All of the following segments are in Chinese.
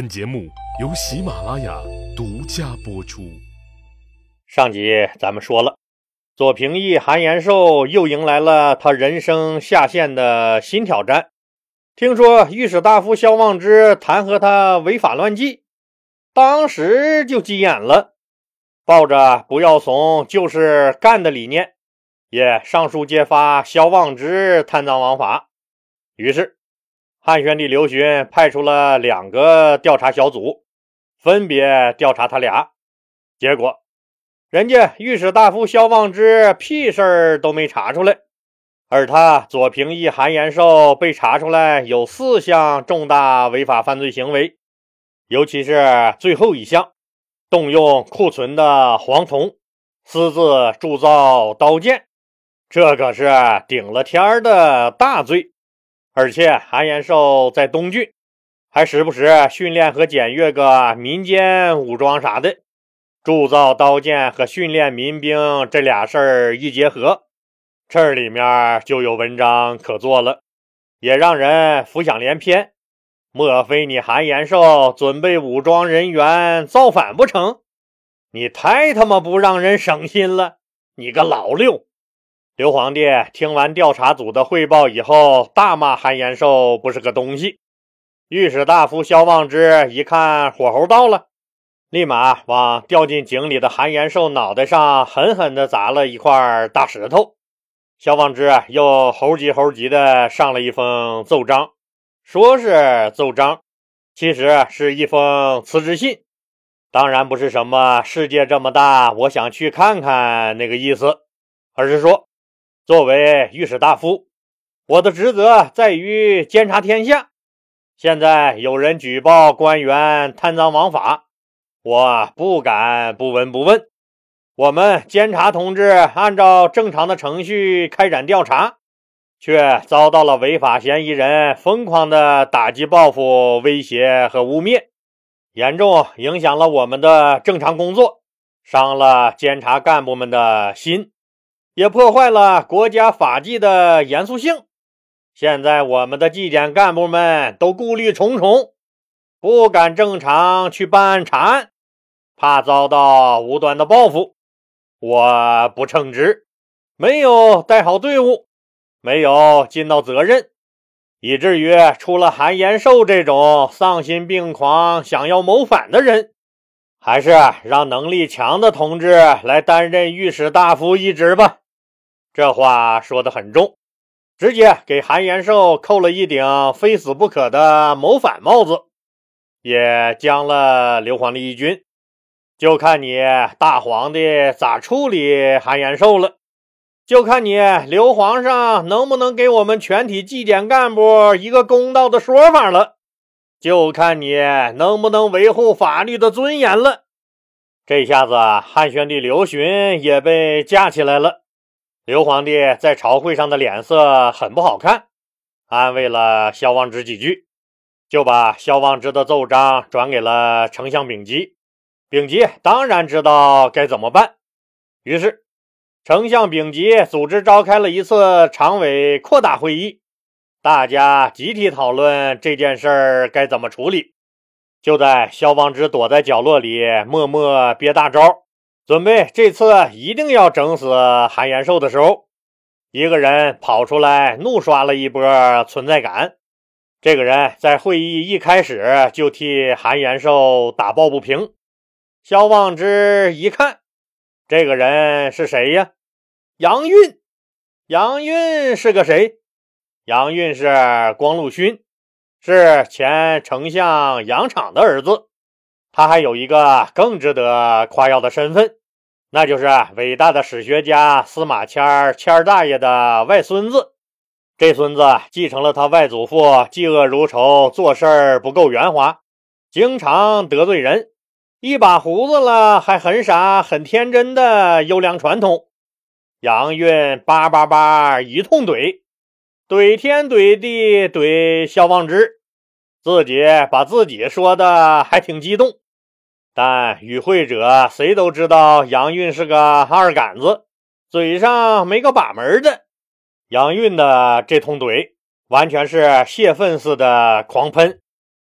本节目由喜马拉雅独家播出。上集咱们说了，左平义韩延寿又迎来了他人生下线的新挑战。听说御史大夫萧望之弹劾他违法乱纪，当时就急眼了，抱着不要怂就是干的理念，也上书揭发萧望之贪赃枉法。于是。汉宣帝刘询派出了两个调查小组，分别调查他俩。结果，人家御史大夫萧望之屁事儿都没查出来，而他左平义韩延寿被查出来有四项重大违法犯罪行为，尤其是最后一项，动用库存的黄铜私自铸造刀剑，这可是顶了天儿的大罪。而且韩延寿在东郡，还时不时训练和检阅个民间武装啥的，铸造刀剑和训练民兵这俩事儿一结合，这里面就有文章可做了，也让人浮想联翩。莫非你韩延寿准备武装人员造反不成？你太他妈不让人省心了，你个老六！刘皇帝听完调查组的汇报以后，大骂韩延寿不是个东西。御史大夫萧望之一看火候到了，立马往掉进井里的韩延寿脑袋上狠狠地砸了一块大石头。萧望之又猴急猴急地上了一封奏章，说是奏章，其实是一封辞职信。当然不是什么世界这么大，我想去看看那个意思，而是说。作为御史大夫，我的职责在于监察天下。现在有人举报官员贪赃枉法，我不敢不闻不问。我们监察同志按照正常的程序开展调查，却遭到了违法嫌疑人疯狂的打击报复、威胁和污蔑，严重影响了我们的正常工作，伤了监察干部们的心。也破坏了国家法纪的严肃性。现在我们的纪检干部们都顾虑重重，不敢正常去办案查案，怕遭到无端的报复。我不称职，没有带好队伍，没有尽到责任，以至于出了韩延寿这种丧心病狂、想要谋反的人。还是让能力强的同志来担任御史大夫一职吧。这话说的很重，直接给韩延寿扣了一顶非死不可的谋反帽子，也将了刘皇帝一军。就看你大皇帝咋处理韩延寿了，就看你刘皇上能不能给我们全体纪检干部一个公道的说法了。就看你能不能维护法律的尊严了。这下子，汉宣帝刘询也被架起来了。刘皇帝在朝会上的脸色很不好看，安慰了萧望之几句，就把萧望之的奏章转给了丞相丙吉。丙吉当然知道该怎么办，于是丞相丙吉组织召开了一次常委扩大会议。大家集体讨论这件事儿该怎么处理。就在萧望之躲在角落里默默憋大招，准备这次一定要整死韩延寿的时候，一个人跑出来怒刷了一波存在感。这个人在会议一开始就替韩延寿打抱不平。萧望之一看，这个人是谁呀？杨运。杨运是个谁？杨运是光禄勋，是前丞相杨敞的儿子。他还有一个更值得夸耀的身份，那就是伟大的史学家司马迁儿迁大爷的外孙子。这孙子继承了他外祖父嫉恶如仇、做事儿不够圆滑、经常得罪人、一把胡子了还很傻很天真的优良传统。杨运叭叭叭一通怼。怼天怼地怼萧望之，自己把自己说的还挺激动，但与会者谁都知道杨运是个二杆子，嘴上没个把门的。杨运的这通怼完全是泄愤似的狂喷，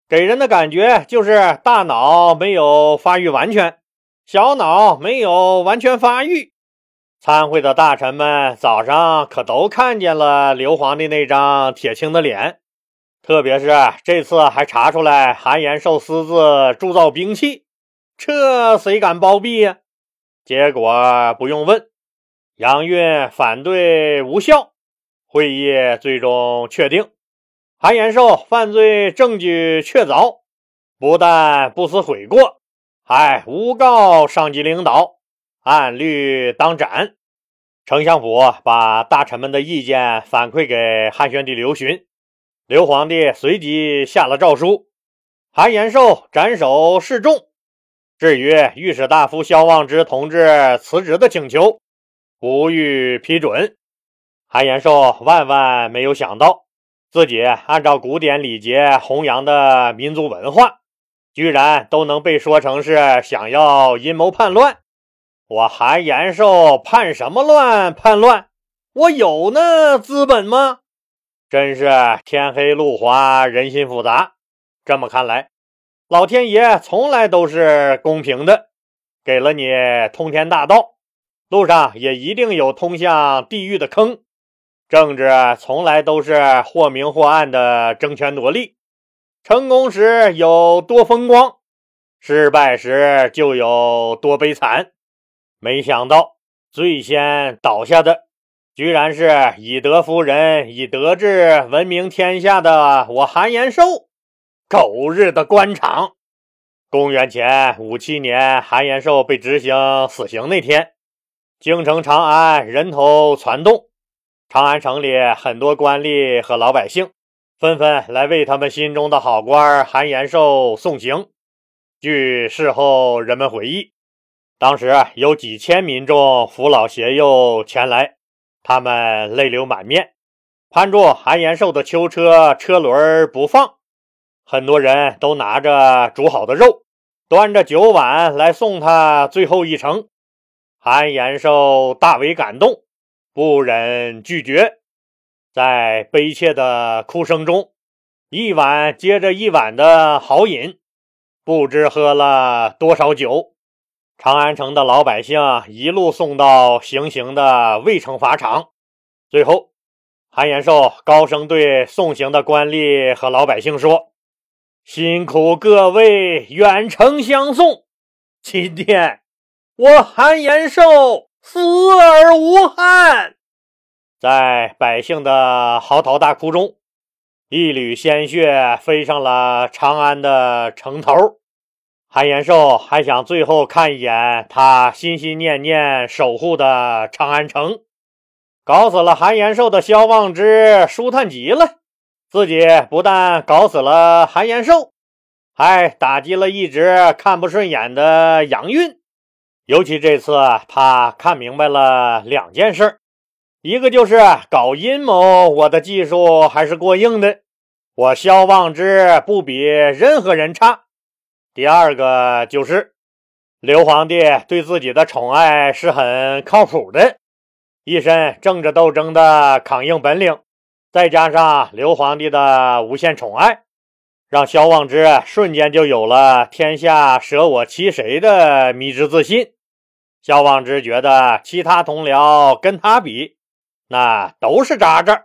给人的感觉就是大脑没有发育完全，小脑没有完全发育。参会的大臣们早上可都看见了刘皇帝那张铁青的脸，特别是这次还查出来韩延寿私自铸造兵器，这谁敢包庇呀？结果不用问，杨运反对无效，会议最终确定。韩延寿犯罪证据确凿，不但不思悔过，还诬告上级领导，按律当斩。丞相府把大臣们的意见反馈给汉宣帝刘询，刘皇帝随即下了诏书，韩延寿斩首示众。至于御史大夫萧望之同志辞职的请求，不予批准。韩延寿万万没有想到。自己按照古典礼节弘扬的民族文化，居然都能被说成是想要阴谋叛乱。我韩延寿叛什么乱？叛乱？我有那资本吗？真是天黑路滑，人心复杂。这么看来，老天爷从来都是公平的，给了你通天大道，路上也一定有通向地狱的坑。政治从来都是或明或暗的争权夺利，成功时有多风光，失败时就有多悲惨。没想到最先倒下的，居然是以德服人、以德治闻名天下的我韩延寿。狗日的官场！公元前五七年，韩延寿被执行死刑那天，京城长安人头攒动。长安城里很多官吏和老百姓纷纷来为他们心中的好官韩延寿送行。据事后人们回忆，当时有几千民众扶老携幼前来，他们泪流满面，攀住韩延寿的囚车车轮不放。很多人都拿着煮好的肉，端着酒碗来送他最后一程。韩延寿大为感动。不忍拒绝，在悲切的哭声中，一碗接着一碗的豪饮，不知喝了多少酒。长安城的老百姓一路送到行刑的渭城法场。最后，韩延寿高声对送行的官吏和老百姓说：“辛苦各位远程相送，今天我韩延寿。”死而无憾，在百姓的嚎啕大哭中，一缕鲜血飞上了长安的城头。韩延寿还想最后看一眼他心心念念守护的长安城。搞死了韩延寿的萧望之舒坦极了，自己不但搞死了韩延寿，还打击了一直看不顺眼的杨运。尤其这次，他看明白了两件事一个就是搞阴谋，我的技术还是过硬的，我萧望之不比任何人差；第二个就是刘皇帝对自己的宠爱是很靠谱的，一身政治斗争的抗硬本领，再加上刘皇帝的无限宠爱，让萧望之瞬间就有了天下舍我其谁的迷之自信。萧望之觉得其他同僚跟他比，那都是渣渣。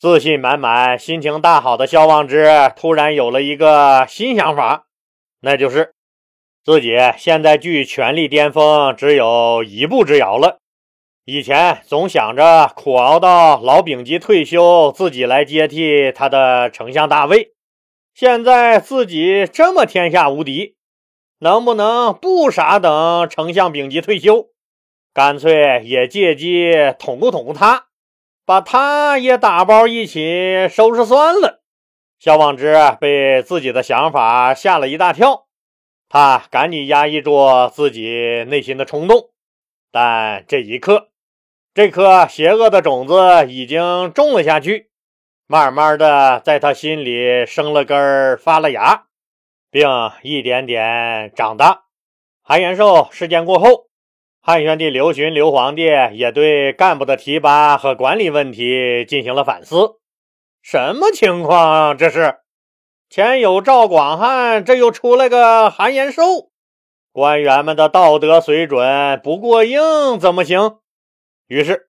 自信满满、心情大好的萧望之突然有了一个新想法，那就是自己现在距权力巅峰只有一步之遥了。以前总想着苦熬到老丙级退休，自己来接替他的丞相大位，现在自己这么天下无敌。能不能不傻等丞相丙级退休，干脆也借机捅咕捅咕他，把他也打包一起收拾算了。萧望之被自己的想法吓了一大跳，他赶紧压抑住自己内心的冲动，但这一刻，这颗邪恶的种子已经种了下去，慢慢的在他心里生了根发了芽。并一点点长大。韩延寿事件过后，汉宣帝刘询刘皇帝也对干部的提拔和管理问题进行了反思。什么情况？这是前有赵广汉，这又出来个韩延寿，官员们的道德水准不过硬怎么行？于是，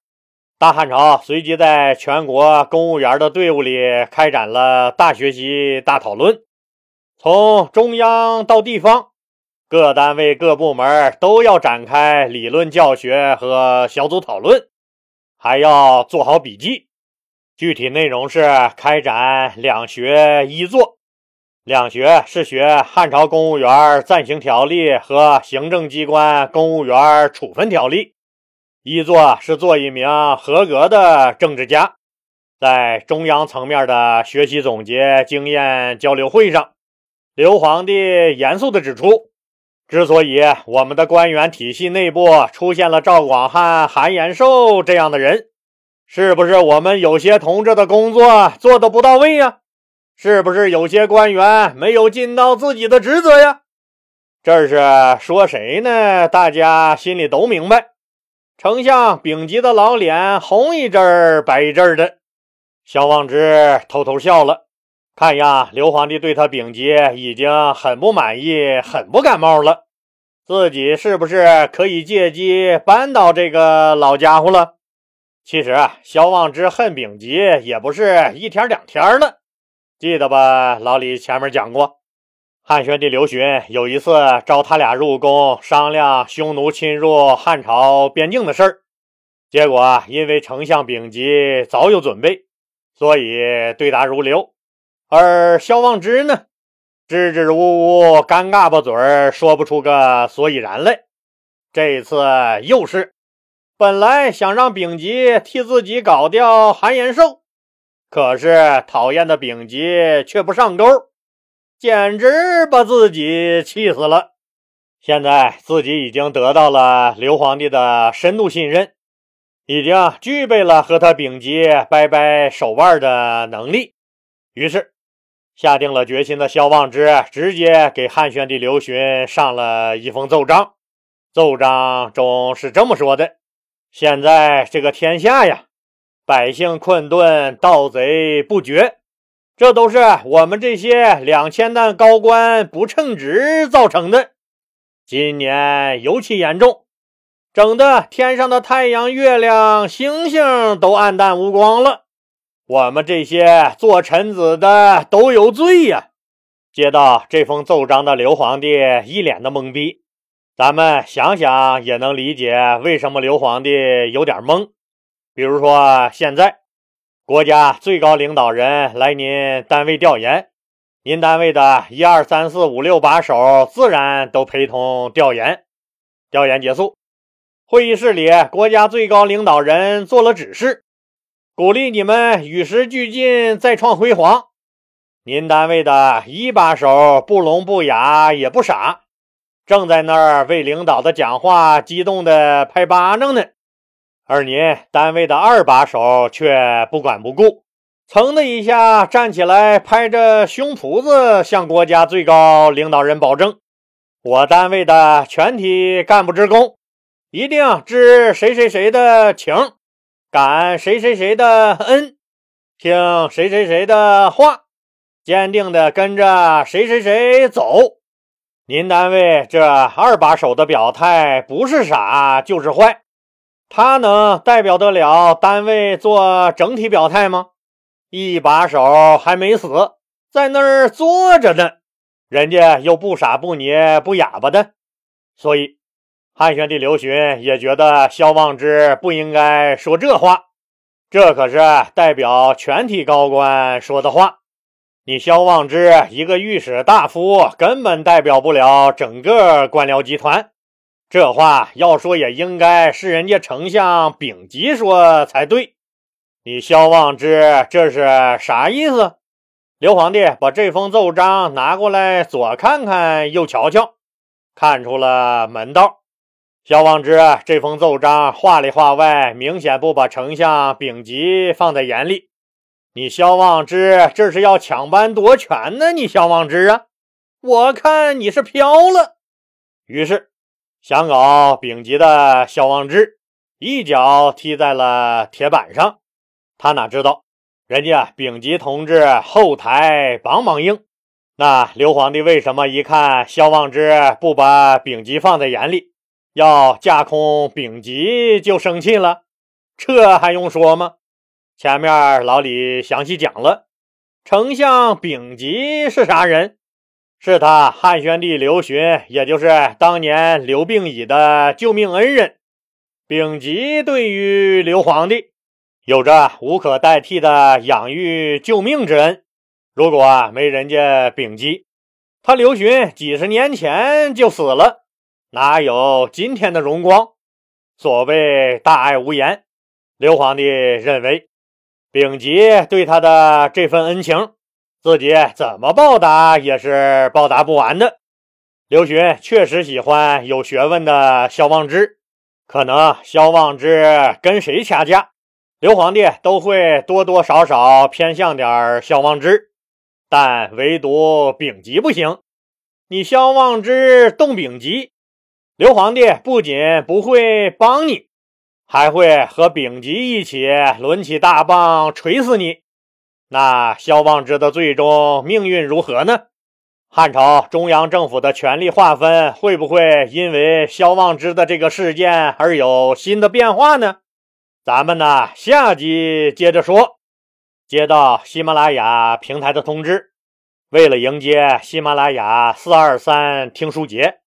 大汉朝随即在全国公务员的队伍里开展了大学习、大讨论，从中央到地方，各单位、各部门都要展开理论教学和小组讨论，还要做好笔记。具体内容是开展两学一做。两学是学汉朝公务员暂行条例和行政机关公务员处分条例。一做是做一名合格的政治家。在中央层面的学习总结经验交流会上，刘皇帝严肃地指出：之所以我们的官员体系内部出现了赵广汉、韩延寿这样的人，是不是我们有些同志的工作做的不到位呀？是不是有些官员没有尽到自己的职责呀？这是说谁呢？大家心里都明白。丞相丙吉的老脸红一阵儿白一阵儿的，萧望之偷偷笑了。看呀，刘皇帝对他丙吉已经很不满意，很不感冒了。自己是不是可以借机扳倒这个老家伙了？其实啊，萧望之恨丙吉也不是一天两天了，记得吧？老李前面讲过，汉宣帝刘询有一次召他俩入宫商量匈奴侵入汉朝边境的事儿，结果因为丞相丙吉早有准备，所以对答如流，而萧望之呢，支支吾吾，尴尬巴嘴儿，说不出个所以然来。这一次又是。本来想让丙吉替自己搞掉韩延寿，可是讨厌的丙吉却不上钩，简直把自己气死了。现在自己已经得到了刘皇帝的深度信任，已经具备了和他丙吉掰掰手腕的能力，于是下定了决心的萧望之直接给汉宣帝刘询上了一封奏章，奏章中是这么说的。现在这个天下呀，百姓困顿，盗贼不绝，这都是我们这些两千担高官不称职造成的。今年尤其严重，整的天上的太阳、月亮、星星都暗淡无光了。我们这些做臣子的都有罪呀！接到这封奏章的刘皇帝一脸的懵逼。咱们想想也能理解为什么刘皇帝有点懵。比如说，现在国家最高领导人来您单位调研，您单位的一二三四五六把手自然都陪同调研。调研结束，会议室里国家最高领导人做了指示，鼓励你们与时俱进，再创辉煌。您单位的一把手不聋不哑也不傻。正在那儿为领导的讲话激动的拍巴掌呢，而您单位的二把手却不管不顾，噌的一下站起来，拍着胸脯子向国家最高领导人保证：“我单位的全体干部职工一定知谁谁谁的情，感谁谁谁的恩，听谁谁谁的话，坚定的跟着谁谁谁走。”您单位这二把手的表态不是傻就是坏，他能代表得了单位做整体表态吗？一把手还没死，在那儿坐着呢，人家又不傻不捏不哑巴的，所以汉宣帝刘询也觉得萧望之不应该说这话，这可是代表全体高官说的话。你萧望之一个御史大夫，根本代表不了整个官僚集团。这话要说也应该是人家丞相丙吉说才对。你萧望之这是啥意思？刘皇帝把这封奏章拿过来，左看看，右瞧瞧，看出了门道。萧望之这封奏章话里话外，明显不把丞相丙吉放在眼里。你萧望之这是要抢班夺权呢？你萧望之啊，我看你是飘了。于是想搞丙级的萧望之一脚踢在了铁板上。他哪知道人家丙级同志后台梆梆硬，那刘皇帝为什么一看萧望之不把丙级放在眼里，要架空丙级就生气了？这还用说吗？前面老李详细讲了，丞相丙级是啥人？是他汉宣帝刘询，也就是当年刘病已的救命恩人。丙吉对于刘皇帝有着无可代替的养育救命之恩。如果没人家丙吉，他刘询几十年前就死了，哪有今天的荣光？所谓大爱无言。刘皇帝认为，丙吉对他的这份恩情，自己怎么报答也是报答不完的。刘询确实喜欢有学问的萧望之，可能萧望之跟谁掐架，刘皇帝都会多多少少偏向点萧望之。但唯独丙吉不行，你萧望之动丙吉，刘皇帝不仅不会帮你，还会和丙吉一起抡起大棒锤死你。那萧望之的最终命运如何呢？汉朝中央政府的权力划分会不会因为萧望之的这个事件而有新的变化呢？咱们呢，下集接着说。接到喜马拉雅平台的通知，为了迎接喜马拉雅四二三听书节，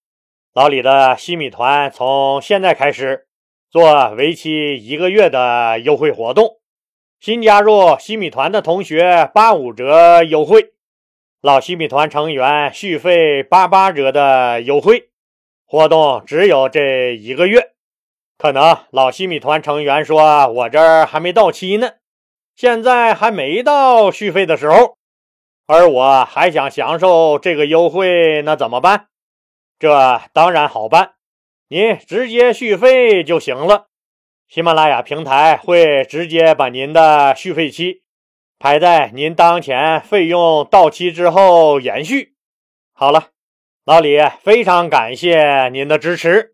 老李的西米团从现在开始做为期一个月的优惠活动。新加入西米团的同学八五折优惠，老西米团成员续费八八折的优惠。活动只有这一个月，可能老西米团成员说：“我这儿还没到期呢。”现在还没到续费的时候，而我还想享受这个优惠，那怎么办？这当然好办，您直接续费就行了。喜马拉雅平台会直接把您的续费期排在您当前费用到期之后延续。好了，老李非常感谢您的支持。